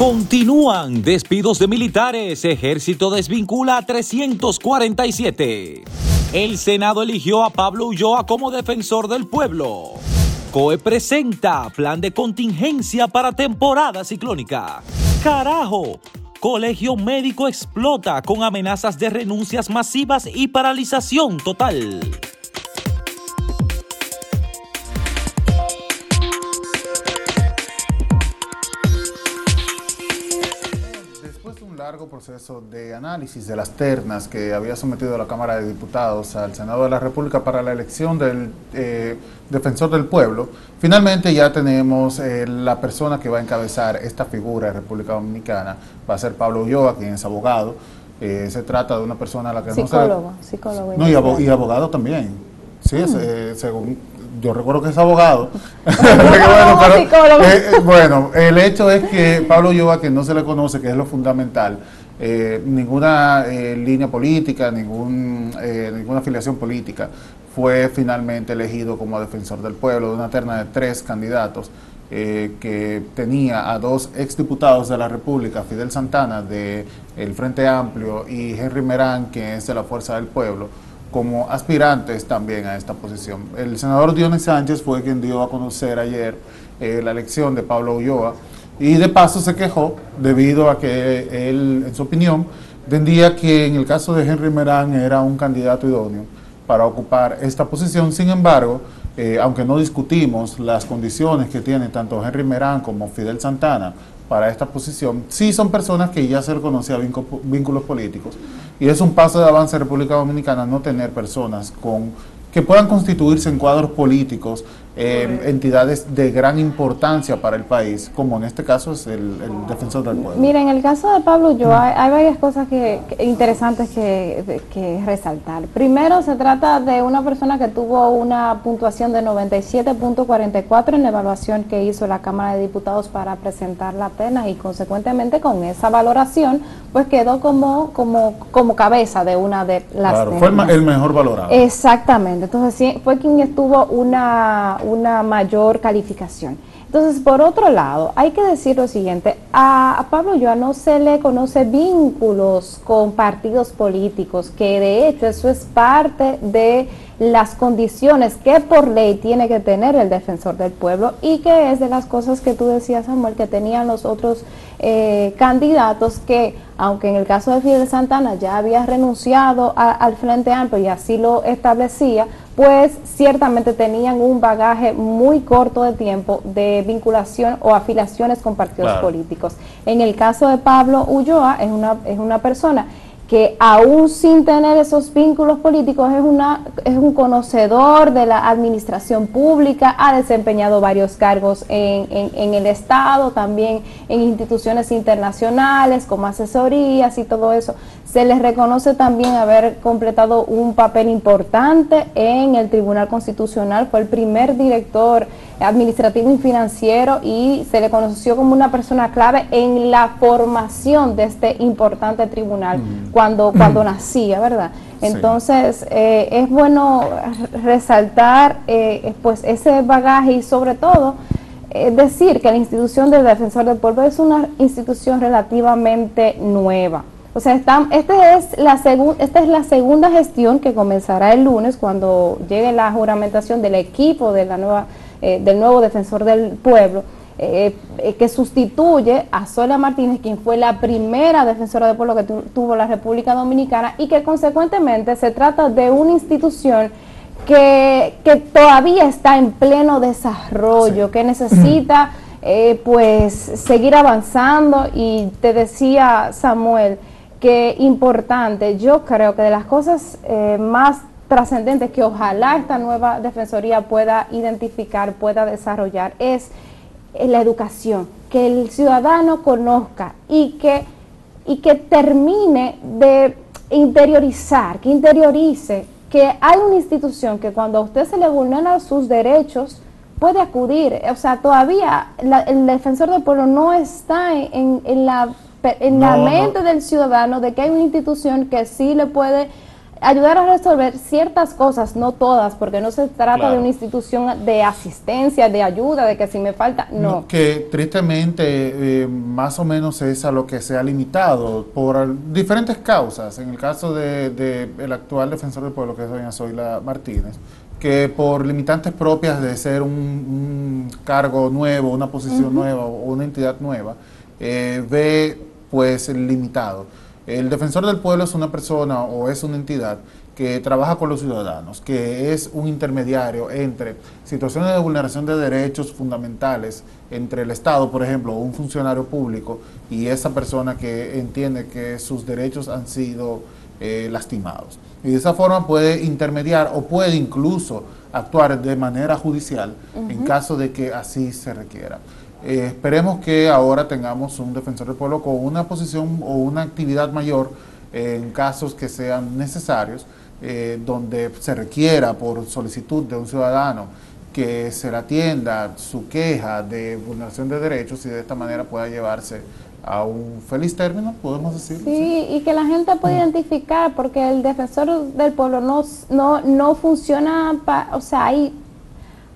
Continúan despidos de militares. Ejército desvincula a 347. El Senado eligió a Pablo Ulloa como defensor del pueblo. COE presenta plan de contingencia para temporada ciclónica. Carajo, Colegio Médico explota con amenazas de renuncias masivas y paralización total. Largo proceso de análisis de las ternas que había sometido la Cámara de Diputados al Senado de la República para la elección del eh, defensor del pueblo, finalmente ya tenemos eh, la persona que va a encabezar esta figura de República Dominicana, va a ser Pablo Ulloa, quien es abogado. Eh, se trata de una persona a la que psicólogo, no Psicólogo, no, y, abogado también. Sí, mm. según yo recuerdo que es abogado. bueno, el hecho es que Pablo Ulloa, que no se le conoce, que es lo fundamental, eh, ninguna eh, línea política, ningún, eh, ninguna afiliación política fue finalmente elegido como defensor del pueblo de una terna de tres candidatos que tenía a dos exdiputados de la República, Fidel Santana de el Frente Amplio y Henry Merán, que es de la Fuerza del Pueblo como aspirantes también a esta posición. El senador Dionis Sánchez fue quien dio a conocer ayer eh, la elección de Pablo Ulloa y de paso se quejó debido a que él, en su opinión, entendía que en el caso de Henry Merán era un candidato idóneo para ocupar esta posición. Sin embargo, eh, aunque no discutimos las condiciones que tienen tanto Henry Merán como Fidel Santana para esta posición, sí son personas que ya se le conocía vínculos políticos y es un paso de avance en República Dominicana no tener personas con que puedan constituirse en cuadros políticos eh, entidades de gran importancia para el país, como en este caso es el, defensor del pueblo. Mira, en el caso de Pablo yo hay, varias cosas que, interesantes que, resaltar. Primero, se trata de una persona que tuvo una puntuación de 97.44 en la evaluación que hizo la Cámara de Diputados para presentar la pena y consecuentemente con esa valoración, pues quedó como, como, como cabeza de una de las... Claro, fue el mejor valorado. Exactamente, entonces sí, fue quien estuvo una una mayor calificación. Entonces, por otro lado, hay que decir lo siguiente, a, Pablo Joa no se le conoce vínculos con partidos políticos, que de hecho eso es parte de las condiciones que por ley tiene que tener el defensor del pueblo y que es de las cosas que tú decías, Samuel, que tenían los otros eh, candidatos que, aunque en el caso de Fidel Santana ya había renunciado al Frente Amplio y así lo establecía, pues ciertamente tenían un bagaje muy corto de tiempo de vinculación o afiliaciones con partidos políticos. En el caso de Pablo Ulloa, es una, es una persona que aún sin tener esos vínculos políticos es, una, es un conocedor de la administración pública, ha desempeñado varios cargos en, en, el Estado, también en instituciones internacionales como asesorías y todo eso. Se les reconoce también haber completado un papel importante en el Tribunal Constitucional, fue el primer director administrativo y financiero y se le conoció como una persona clave en la formación de este importante tribunal mm. cuando, cuando nacía, ¿verdad? Entonces, eh, es bueno resaltar eh, pues ese bagaje y sobre todo eh, decir que la institución del defensor del pueblo es una institución relativamente nueva. O sea, esta, este es la esta es la segunda gestión que comenzará el lunes cuando llegue la juramentación del equipo de la nueva eh, del nuevo defensor del pueblo, eh, eh, que sustituye a Sola Martínez, quien fue la primera defensora del pueblo que tuvo la República Dominicana y que consecuentemente se trata de una institución que, todavía está en pleno desarrollo, que necesita pues seguir avanzando. Y te decía Samuel que importante, yo creo que de las cosas más trascendente que ojalá esta nueva defensoría pueda identificar, pueda desarrollar, es la educación, que el ciudadano conozca y que, y que termine de interiorizar, que interiorice que hay una institución que cuando a usted se le vulneran sus derechos, puede acudir. O sea, todavía el defensor del pueblo no está en, la, en la mente del ciudadano de que hay una institución que sí le puede ayudar a resolver ciertas cosas, no todas, porque no se trata de una institución de asistencia, de ayuda, de que si me falta, no. que tristemente eh, más o menos es a lo que se ha limitado por diferentes causas. En el caso del de, el actual defensor del pueblo, que es doña Zoila Martínez, que por limitantes propias de ser un, cargo nuevo, una posición nueva o una entidad nueva, eh, ve pues limitado. El defensor del pueblo es una persona o es una entidad que trabaja con los ciudadanos, que es un intermediario entre situaciones de vulneración de derechos fundamentales entre el Estado, por ejemplo, un funcionario público y esa persona que entiende que sus derechos han sido eh, lastimados. Y de esa forma puede intermediar o puede incluso actuar de manera judicial en caso de que así se requiera. Eh, esperemos que ahora tengamos un defensor del pueblo con una posición o una actividad mayor en casos que sean necesarios, eh, donde se requiera por solicitud de un ciudadano que se le atienda su queja de vulneración de derechos y de esta manera pueda llevarse a un feliz término, podemos decir. Sí, y que la gente pueda identificar, porque el defensor del pueblo no, no, no funciona, o sea, hay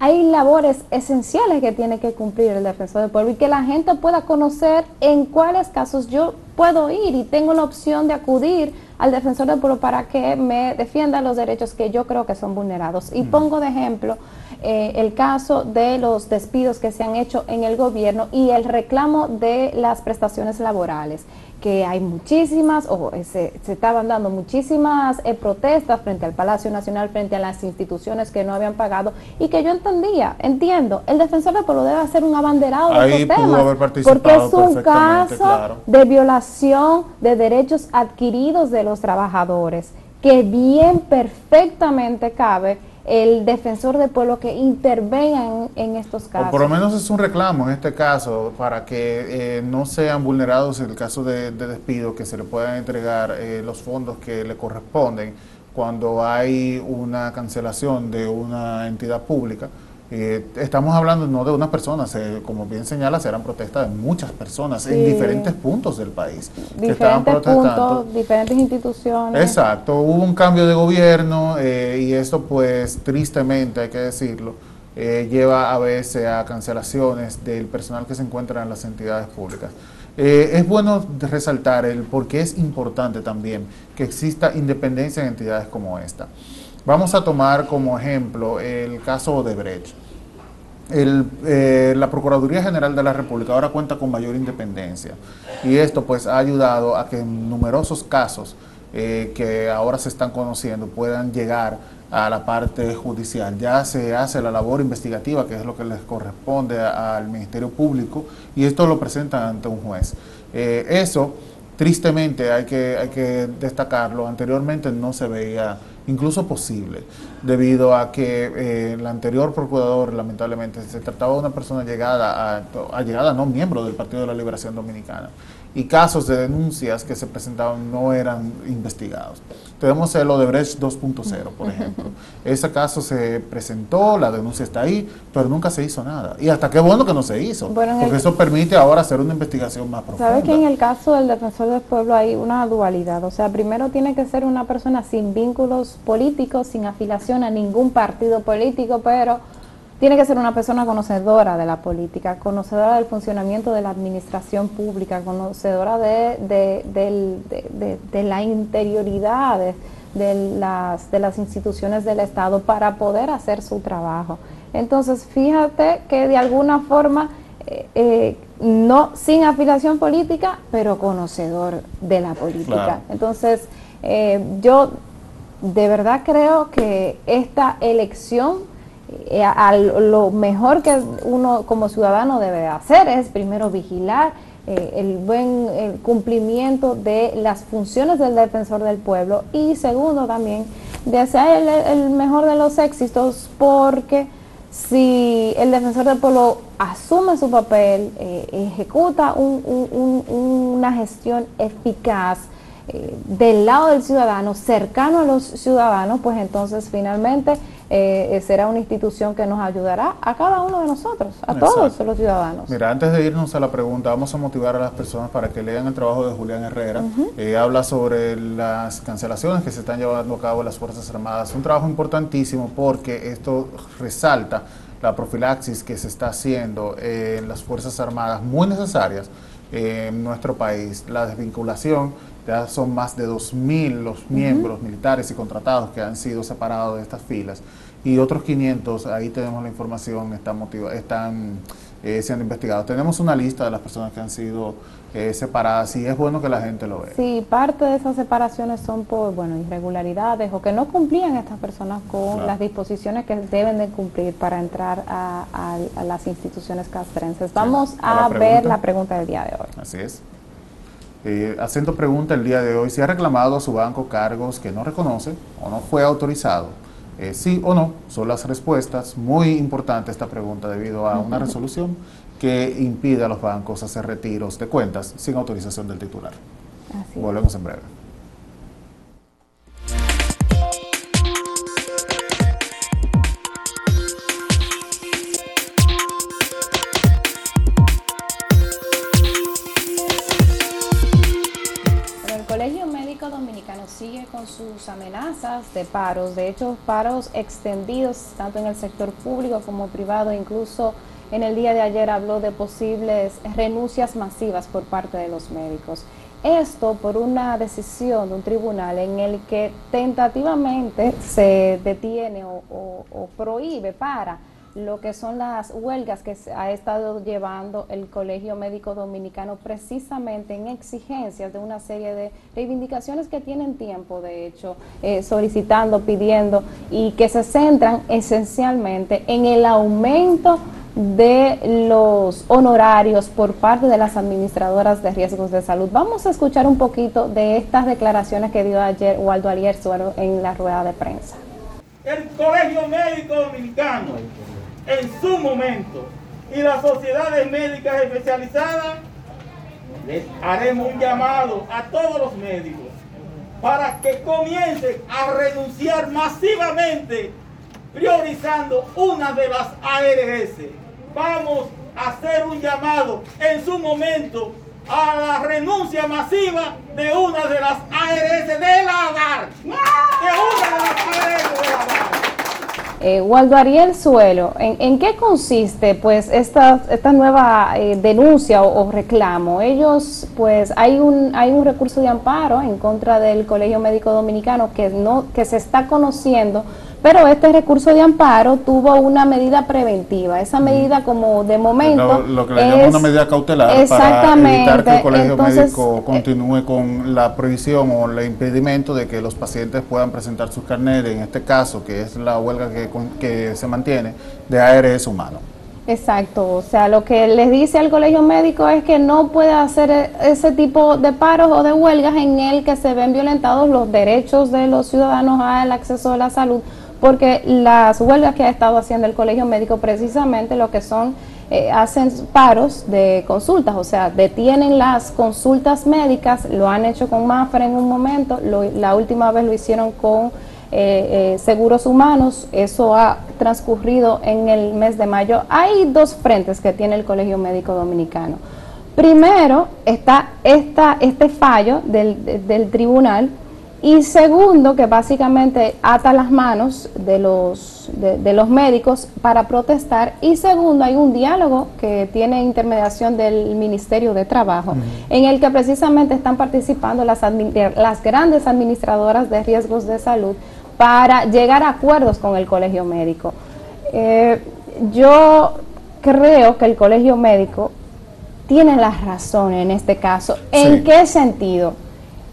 hay labores esenciales que tiene que cumplir el defensor del pueblo y que la gente pueda conocer en cuáles casos yo puedo ir y tengo la opción de acudir al defensor del pueblo para que me defienda los derechos que yo creo que son vulnerados. Y pongo de ejemplo eh, el caso de los despidos que se han hecho en el gobierno y el reclamo de las prestaciones laborales que hay muchísimas, o se, se estaban dando muchísimas eh, protestas frente al Palacio Nacional, frente a las instituciones que no habían pagado, y que yo entendía, entiendo, el defensor del pueblo debe hacer un abanderado de estos temas, porque es un caso de violación de derechos adquiridos de los trabajadores, que bien perfectamente cabe el defensor del pueblo que intervenga en, estos casos. O por lo menos es un reclamo en este caso para que eh, no sean vulnerados en el caso de, despido, que se le puedan entregar eh, los fondos que le corresponden cuando hay una cancelación de una entidad pública eh, estamos hablando no de una persona, como bien señala, serán protestas de muchas personas en diferentes puntos del país. Diferentes puntos, diferentes instituciones. Exacto, hubo un cambio de gobierno eh, y esto pues tristemente, hay que decirlo, eh, lleva a veces a cancelaciones del personal que se encuentra en las entidades públicas. es bueno resaltar el porque es importante también que exista independencia en entidades como esta. Vamos a tomar como ejemplo el caso de Brecht. Eh, la Procuraduría General de la República ahora cuenta con mayor independencia y esto pues ha ayudado a que en numerosos casos eh, que ahora se están conociendo puedan llegar a la parte judicial. Ya se hace la labor investigativa, que es lo que les corresponde al Ministerio Público, y esto lo presentan ante un juez. Eh, eso, tristemente, hay que, hay que destacarlo, anteriormente no se veía incluso posible, debido a que eh, el anterior procurador, lamentablemente, se trataba de una persona llegada, a, llegada no miembro del Partido de la Liberación Dominicana, y casos de denuncias que se presentaban no eran investigados. Tenemos el Odebrecht 2.0, por ejemplo. Ese caso se presentó, la denuncia está ahí, pero nunca se hizo nada. Y hasta qué bueno que no se hizo, porque eso permite ahora hacer una investigación más profunda. ¿Sabes que en el caso del defensor del pueblo hay una dualidad? O sea, primero tiene que ser una persona sin vínculos políticos, sin afiliación a ningún partido político, pero tiene que ser una persona conocedora de la política, conocedora del funcionamiento de la administración pública, conocedora de, de, la interioridad de, las, de las instituciones del Estado para poder hacer su trabajo. Entonces, fíjate que de alguna forma, eh, eh, no sin afiliación política, pero conocedor de la política. Entonces, eh, yo de verdad creo que esta elección eh, lo mejor que uno como ciudadano debe hacer es primero vigilar eh, el buen cumplimiento de las funciones del defensor del pueblo y segundo también desear el, mejor de los éxitos porque si el defensor del pueblo asume su papel, eh, ejecuta una gestión eficaz, del lado del ciudadano, cercano a los ciudadanos, pues entonces finalmente eh, será una institución que nos ayudará a cada uno de nosotros, a todos los ciudadanos. Mira, antes de irnos a la pregunta, vamos a motivar a las personas para que lean el trabajo de Julián Herrera. Eh, habla sobre las cancelaciones que se están llevando a cabo en las Fuerzas Armadas. Un trabajo importantísimo porque esto resalta la profilaxis que se está haciendo en las Fuerzas Armadas, muy necesarias en nuestro país. La desvinculación, ya son más de 2.000 los miembros militares y contratados que han sido separados de estas filas y otros 500, ahí tenemos la información, están, están eh, siendo investigados. Tenemos una lista de las personas que han sido eh, separadas y es bueno que la gente lo vea. Sí, parte de esas separaciones son por bueno irregularidades o que no cumplían estas personas con las disposiciones que deben de cumplir para entrar a, las instituciones castrenses. Vamos a, ver la pregunta del día de hoy. Así es. Eh, haciendo pregunta el día de hoy, si ha reclamado a su banco cargos que no reconoce o no fue autorizado eh, sí o no son las respuestas. Muy importante esta pregunta debido a una resolución que impide a los bancos hacer retiros de cuentas sin autorización del titular. Volvemos en breve. Sigue con sus amenazas de paros, de hecho paros extendidos tanto en el sector público como privado, incluso en el día de ayer habló de posibles renuncias masivas por parte de los médicos. Esto por una decisión de un tribunal en el que tentativamente se detiene o, prohíbe para lo que son las huelgas que ha estado llevando el Colegio Médico Dominicano precisamente en exigencias de una serie de reivindicaciones que tienen tiempo, de hecho, eh, solicitando, pidiendo y que se centran esencialmente en el aumento de los honorarios por parte de las administradoras de riesgos de salud. Vamos a escuchar un poquito de estas declaraciones que dio ayer Waldo Alierzo en la rueda de prensa. El Colegio Médico Dominicano en su momento. Y las sociedades médicas especializadas, les haremos un llamado a todos los médicos para que comiencen a renunciar masivamente priorizando una de las ARS. Vamos a hacer un llamado en su momento a la renuncia masiva de una de las ARS de la De una de las ARS de la eh, Waldo Ariel Suelo, ¿en, qué consiste pues esta, esta nueva eh, denuncia o, reclamo? Ellos, pues hay un, hay un recurso de amparo en contra del Colegio Médico Dominicano que, no, que se está conociendo pero este recurso de amparo tuvo una medida preventiva. Esa medida como de momento... Lo, que le llaman una medida cautelar exactamente, para evitar que el colegio médico eh, continúe con la prohibición o el impedimento de que los pacientes puedan presentar sus carnet, en este caso, que es la huelga que, que se mantiene, de ARS humano. Exacto, o sea, lo que les dice al colegio médico es que no puede hacer e, ese tipo de paros o de huelgas en el que se ven violentados los derechos de los ciudadanos al acceso a la salud porque las huelgas que ha estado haciendo el colegio médico precisamente lo que son eh, hacen paros de consultas, o sea, detienen las consultas médicas, lo han hecho con MAFRA en un momento, la última vez lo hicieron con eh, eh, seguros humanos, eso ha transcurrido en el mes de mayo. Hay dos frentes que tiene el Colegio Médico Dominicano. Primero está este fallo del tribunal y segundo, que básicamente ata las manos de los, de, los médicos para protestar. Y segundo, hay un diálogo que tiene intermediación del Ministerio de Trabajo, en el que precisamente están participando las, las grandes administradoras de riesgos de salud para llegar a acuerdos con el colegio médico. Eh, yo creo que el colegio médico tiene la razón en este caso. ¿En qué sentido?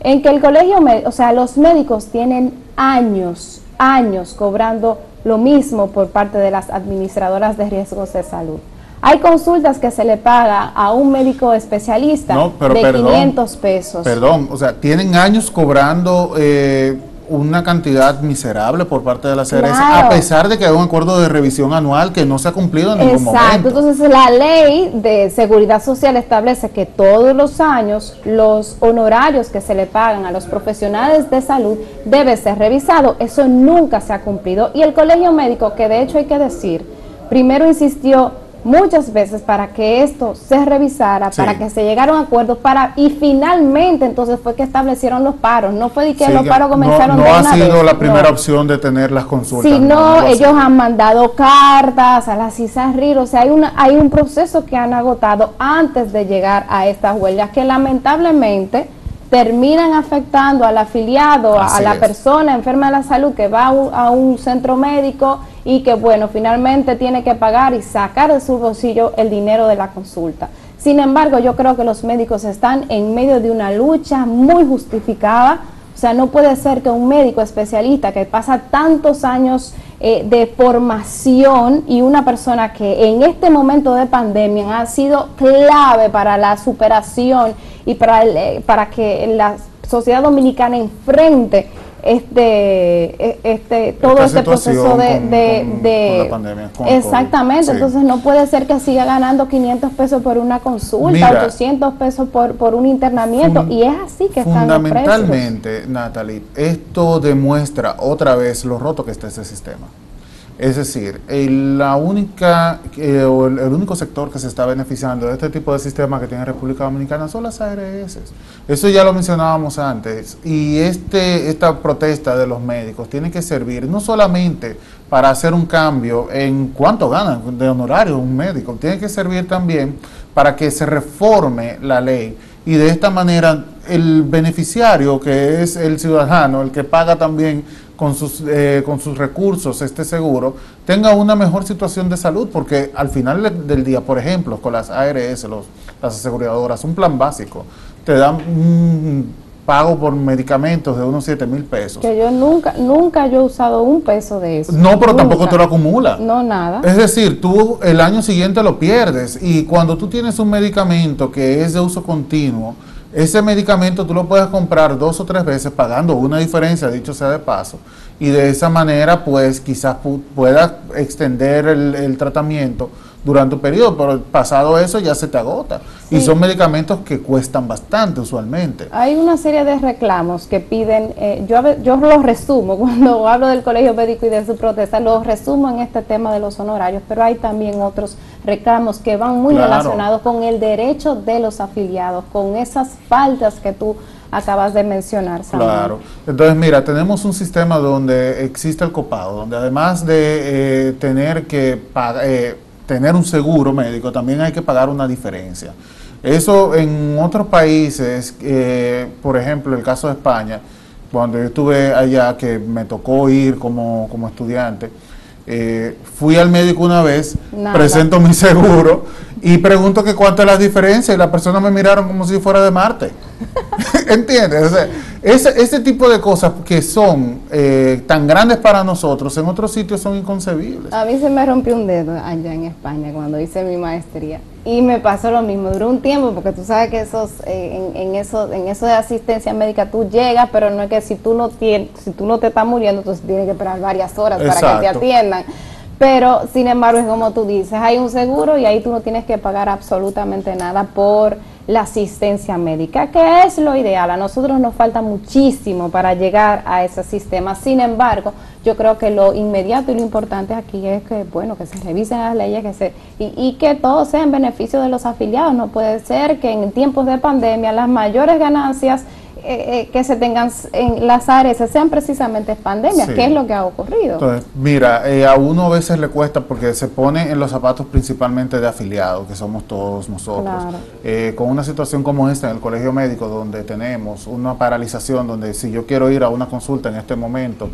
En que el colegio, o sea, los médicos tienen años, años cobrando lo mismo por parte de las administradoras de riesgos de salud. Hay consultas que se le paga a un médico especialista de 500 pesos. Perdón, o sea, tienen años cobrando eh, una cantidad miserable por parte de ARS, Claro. a pesar de que hay un acuerdo de revisión anual que no se ha cumplido en ningún Exacto, momento. entonces la ley de seguridad social establece que todos los años los honorarios que se le pagan a los profesionales de salud debe ser revisado. Eso nunca se ha cumplido. Y el colegio médico, que de hecho hay que decir, primero insistió muchas veces para que esto se revisara, Sí. para que se llegara a un acuerdo, para y finalmente entonces fue que establecieron los paros. No fue de que Sí, los paros no- comenzaron no, de ha una sido vez, la primera no. opción de tener las consultas. Si no, lo ha ellos han mandado cartas a la CISARRIR, o sea, hay, una, hay un proceso que han agotado antes de llegar a estas huelgas que lamentablemente terminan afectando al afiliado, a, la es. persona enferma de la salud que va a un, a un centro médico y que, bueno, finalmente tiene que pagar y sacar de su bolsillo el dinero de la consulta. Sin embargo, yo creo que los médicos están en medio de una lucha muy justificada. O sea, no puede ser que un médico especialista que pasa tantos años eh, de formación y una persona que en este momento de pandemia ha sido clave para la superación y para, el, eh, para que la sociedad dominicana enfrente este, e- este todo Esta este proceso de, con- de- con- de- con la pandemia, exactamente sí. entonces no puede ser que siga ganando 500 pesos por una consulta Mira. 800 pesos por, por un internamiento y es así que están los Fundamentalmente, Natalie, esto demuestra otra vez lo roto que está ese sistema. Es decir, la única, o el, el único sector que se está beneficiando de este tipo de sistema que tiene República Dominicana son las ARS. Eso ya lo mencionábamos antes. Y este, esta protesta de los médicos tiene que servir no solamente para hacer un cambio en cuánto ganan de honorario un médico, tiene que servir también para que se reforme la ley y de esta manera el beneficiario, que es el ciudadano, el que paga también con sus, eh, con sus recursos este seguro, tenga una mejor situación de salud, porque al final de- del día, por ejemplo, con las ARS, los, las aseguradoras, un plan básico, te dan un pago por medicamentos de unos 7 mil pesos. que yo nunca nunca yo he usado un peso de eso No, pero tampoco te lo acumula. no nada Es decir, tú el año siguiente lo pierdes y cuando tú tienes un medicamento que es de uso continuo, ese medicamento tú lo puedes comprar dos o tres veces pagando una diferencia, dicho sea de paso, y de esa manera pues quizás pu- puedas extender el tratamiento durante un periodo, pero pasado eso ya se te agota. Y son medicamentos que cuestan bastante usualmente. Hay una serie de reclamos que piden, eh, yo, yo los resumo cuando hablo del colegio médico y de su protesta, los resumo en este tema de los honorarios, pero hay también otros reclamos que van muy Claro. relacionados con el derecho de los afiliados, con esas faltas que tú acabas de mencionar, Samuel. Claro. Entonces, mira, tenemos un sistema donde existe el copado, donde además de eh, tener que pag- eh, tener un seguro médico, también hay que pagar una diferencia. Eso en otros países, eh, por ejemplo, el caso de España, cuando yo estuve allá, que me tocó ir como, como estudiante, eh, fui al médico una vez, Nada. presento mi seguro y pregunto que cuánto es la diferencia y las personas me miraron como si fuera de Marte. ¿Entiendes? O sea, ese, ese tipo de cosas que son eh, tan grandes para nosotros, en otros sitios son inconcebibles. A mí se me rompió un dedo allá en España cuando hice mi maestría y me pasó lo mismo, duró un tiempo porque tú sabes que esos eh, en, en eso en eso de asistencia médica tú llegas, pero no es que si tú no tienes, si tú no te estás muriendo, entonces tienes que esperar varias horas para que te atiendan. Pero sin embargo, es como tú dices, hay un seguro y ahí tú no tienes que pagar absolutamente nada por la asistencia médica, que es lo ideal. A nosotros nos falta muchísimo para llegar a ese sistema. Sin embargo, yo creo que lo inmediato y lo importante aquí es que, bueno, que se revisen las leyes que se, y, y que todo sea en beneficio de los afiliados. No puede ser que en tiempos de pandemia las mayores ganancias eh, eh, que se tengan en las áreas sean precisamente pandemias, Sí. que es lo que ha ocurrido. Entonces, mira, eh, a uno a veces le cuesta porque se pone en los zapatos principalmente de afiliados, que somos todos nosotros. Claro. Eh, con una situación como esta en el colegio médico, donde tenemos una paralización, donde si yo quiero ir a una consulta en este momento,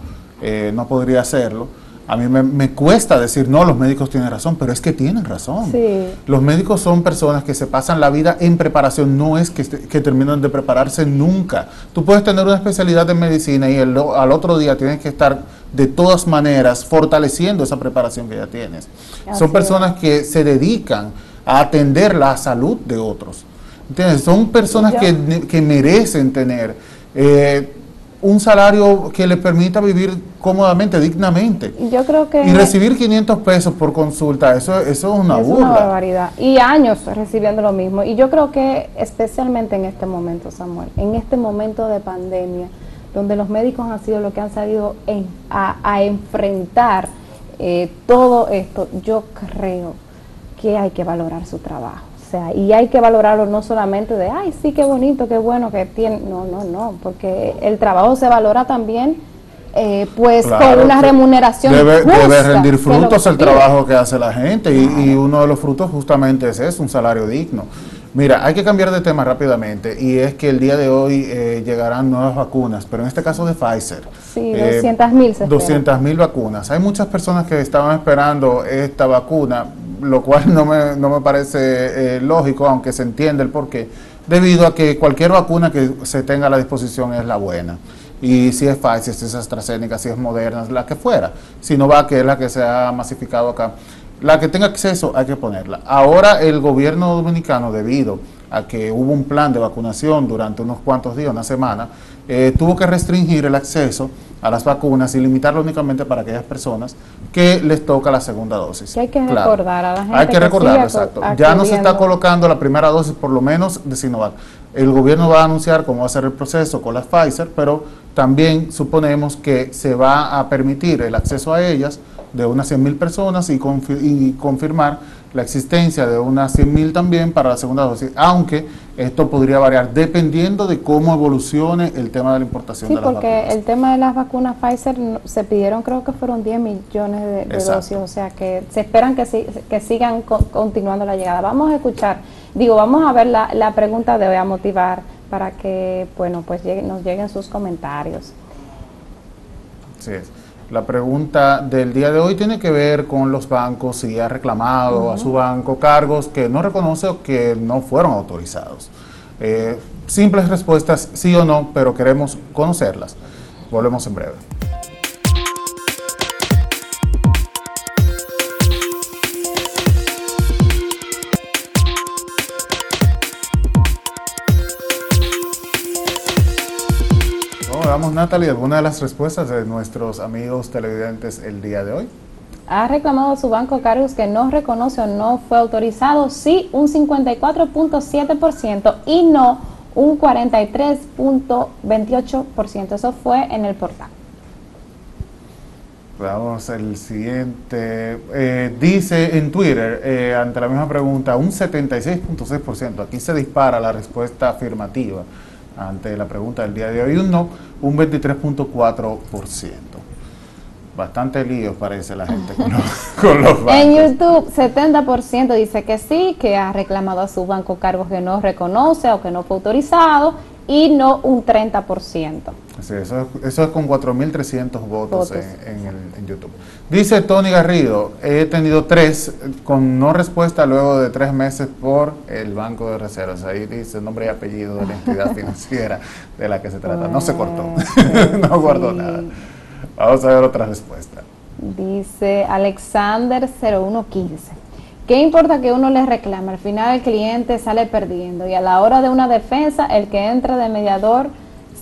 no podría hacerlo. A mí me, me cuesta decir, no, los médicos tienen razón, pero es que tienen razón. Sí. Los médicos son personas que se pasan la vida en preparación, no es que, que terminan de prepararse nunca. Tú puedes tener una especialidad en medicina y el- al otro día tienes que estar de todas maneras fortaleciendo esa preparación que ya tienes. Así son personas que se dedican a atender la salud de otros. ¿Entiendes? Son personas que, que merecen tener eh, un salario que le permita vivir cómodamente, dignamente. Yo creo que... Y recibir 500 pesos por consulta, eso, eso es una es burla. una barbaridad. Y años recibiendo lo mismo. Y yo creo que especialmente en este momento, Samuel, en este momento de pandemia, donde los médicos han sido los que han salido en, a, a enfrentar eh, todo esto, yo creo que hay que valorar su trabajo. O sea, y hay que valorarlo no solamente de, ay, sí, qué bonito, qué bueno que tiene. No, no, no, porque el trabajo se valora también, eh, pues, Claro, con una remuneración. Debe, justa, debe rendir frutos el trabajo que hace la gente y, y uno de los frutos justamente es eso, un salario digno. Mira, hay que cambiar de tema rápidamente y es que el día de hoy eh, llegarán nuevas vacunas, pero en este caso de Pfizer. Sí, Eh, 200.000 se espera. 200 mil vacunas. Hay muchas personas que estaban esperando esta vacuna, lo cual no me, no me parece eh, lógico, aunque se entiende el porqué, debido a que cualquier vacuna que se tenga a la disposición es la buena. Y si es Pfizer, si es AstraZeneca, si es Moderna, la que fuera. Sinovac, que es la que se ha masificado acá. La que tenga acceso hay que ponerla. Ahora el gobierno dominicano, debido a que hubo un plan de vacunación durante unos cuantos días, una semana, eh, tuvo que restringir el acceso a las vacunas y limitarlo únicamente para aquellas personas que les toca la segunda dosis. Que hay que Claro. recordar a la gente Hay que que recordarlo, exacto. Ya no se está colocando la primera dosis, por lo menos de Sinovac. El gobierno va a anunciar cómo va a ser el proceso con las Pfizer, pero también suponemos que se va a permitir el acceso a ellas de unas 100.000 personas y, confi- y confirmar la existencia de unas 100.000 también para la segunda dosis, aunque esto podría variar dependiendo de cómo evolucione el tema de la importación Sí, de las porque vacunas. el tema de las vacunas Pfizer se pidieron, creo que fueron 10 millones de, dosis, o sea que se esperan que, si- que sigan co- continuando la llegada. Vamos a escuchar, digo, vamos a ver la, la pregunta de hoy a motivar para que, bueno, pues llegue- nos lleguen sus comentarios. Así es. La pregunta del día de hoy tiene que ver con los bancos, si ha reclamado a su banco cargos que no reconoce o que no fueron autorizados. Eh, simples respuestas, sí o no, pero queremos conocerlas. Volvemos en breve. Natalie, alguna de las respuestas de nuestros amigos televidentes el día de hoy. ¿Ha reclamado a su banco cargos que no reconoce o no fue autorizado? Sí, un 54.7% y no un 43.28%. Eso fue en el portal. Vamos al siguiente. Eh, dice en Twitter, eh, ante la misma pregunta, un 76.6%. Aquí se dispara la respuesta afirmativa ante la pregunta del día de hoy. Un no, un 23.4%. Bastante líos parece la gente con los, con los bancos. En YouTube, 70% dice que sí, que ha reclamado a su banco cargos que no reconoce o que no fue autorizado, y no un 30%. Sí, eso, es- eso es con 4.300 votos, Votos. En, en el- en YouTube. Dice Tony Garrido, he tenido tres con no respuesta luego de tres meses por el Banco de Reservas. Ahí dice nombre y apellido de la entidad financiera de la que se trata. No se cortó, Pues, no guardó nada. Vamos a ver otra respuesta. Dice Alexander 0115. ¿Qué importa que uno le reclame? Al final el cliente sale perdiendo y a la hora de una defensa el que entra de mediador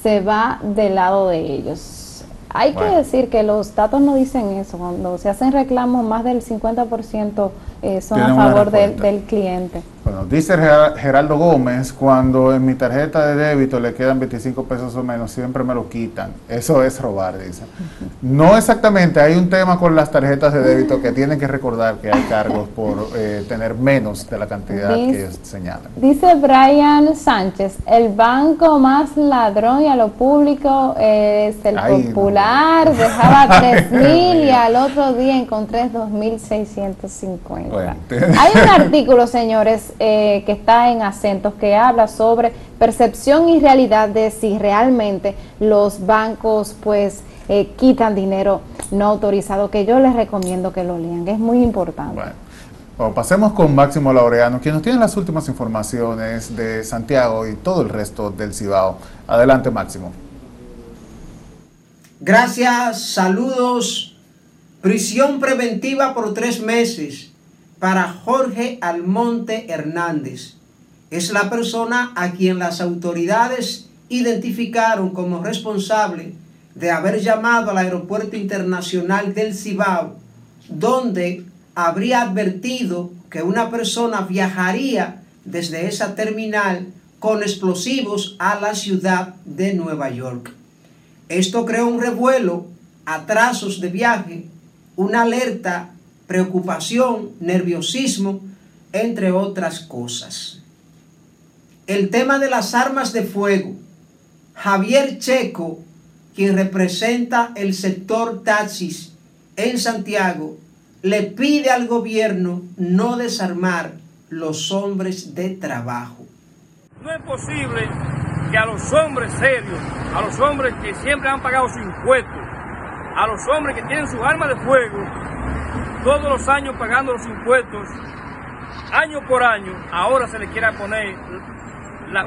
se va del lado de ellos. Hay Bueno. que decir que los datos no dicen eso. Cuando se hacen reclamos, más del 50% eh, son a favor del, cliente. Bueno, dice Ger- Geraldo Gómez, cuando en mi tarjeta de débito le quedan 25 pesos o menos, siempre me lo quitan. Eso es robar, dice. No exactamente, hay un tema con las tarjetas de débito que tienen que recordar que hay cargos por eh, tener menos de la cantidad que ellos señalan. Dice Brian Sánchez, el banco más ladrón y a lo público es el Ay, no. popular, dejaba 3 mil y al otro día encontré 2.650. Bueno, Hay un artículo, señores, eh, que está en acentos que habla sobre percepción y realidad de si realmente los bancos pues eh, quitan dinero no autorizado, que yo les recomiendo que lo lean, es muy importante. Bueno, bueno, pasemos con Máximo Laureano, quien nos tiene las últimas informaciones de Santiago y todo el resto del Cibao. Adelante, Máximo. Gracias, saludos. Prisión preventiva por tres meses para Jorge Almonte Hernández. Es la persona a quien las autoridades identificaron como responsable de haber llamado al Aeropuerto Internacional del Cibao, donde habría advertido que una persona viajaría desde esa terminal con explosivos a la ciudad de Nueva York. Esto creó un revuelo, atrasos de viaje, una alerta, preocupación, nerviosismo, entre otras cosas. El tema de las armas de fuego. Javier Checo, quien representa el sector taxis en Santiago, le pide al gobierno no desarmar los hombres de trabajo. No es posible que a los hombres serios, a los hombres que siempre han pagado su impuestos, a los hombres que tienen sus armas de fuego, todos los años pagando los impuestos, año por año, ahora se le quiera poner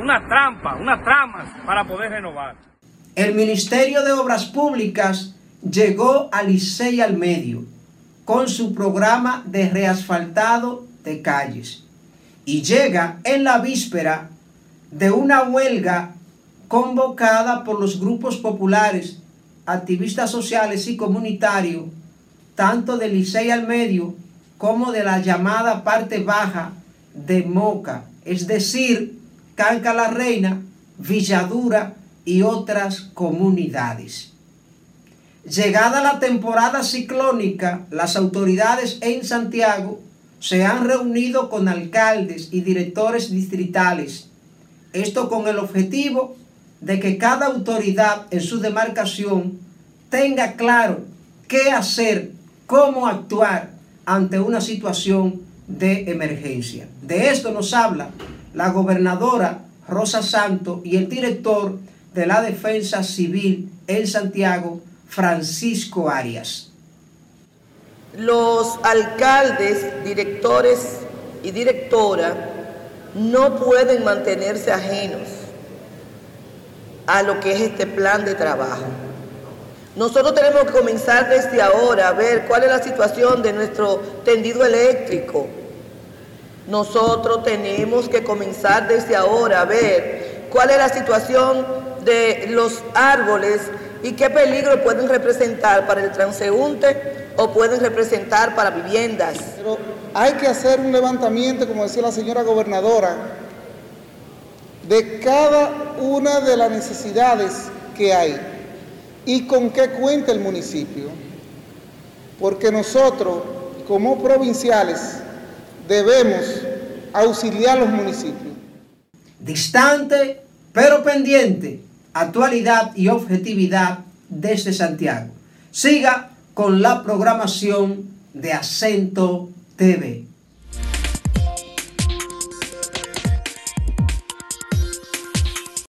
una trampa, una trama para poder renovar. El Ministerio de Obras Públicas llegó a Licey al medio con su programa de reasfaltado de calles y llega en la víspera de una huelga convocada por los grupos populares, activistas sociales y comunitarios, tanto de Licey al medio como de la llamada parte baja de Moca, es decir, Canca la Reina, Villadura y otras comunidades. Llegada la temporada ciclónica, las autoridades en Santiago se han reunido con alcaldes y directores distritales. Esto con el objetivo de que cada autoridad en su demarcación tenga claro qué hacer, cómo actuar ante una situación de emergencia. De esto nos habla la gobernadora Rosa Santo y el director de la Defensa Civil en Santiago, Francisco Arias. Los alcaldes, directores y directora no pueden mantenerse ajenos a lo que es este plan de trabajo. Nosotros tenemos que comenzar desde ahora a ver cuál es la situación de nuestro tendido eléctrico. Nosotros tenemos que comenzar desde ahora a ver cuál es la situación de los árboles y qué peligro pueden representar para el transeúnte o pueden representar para viviendas. Pero hay que hacer un levantamiento, como decía la señora gobernadora, de cada una de las necesidades que hay y con qué cuenta el municipio. Porque nosotros, como provinciales, debemos auxiliar a los municipios. Distante, pero pendiente, actualidad y objetividad desde Santiago. Siga con la programación de Acento TV.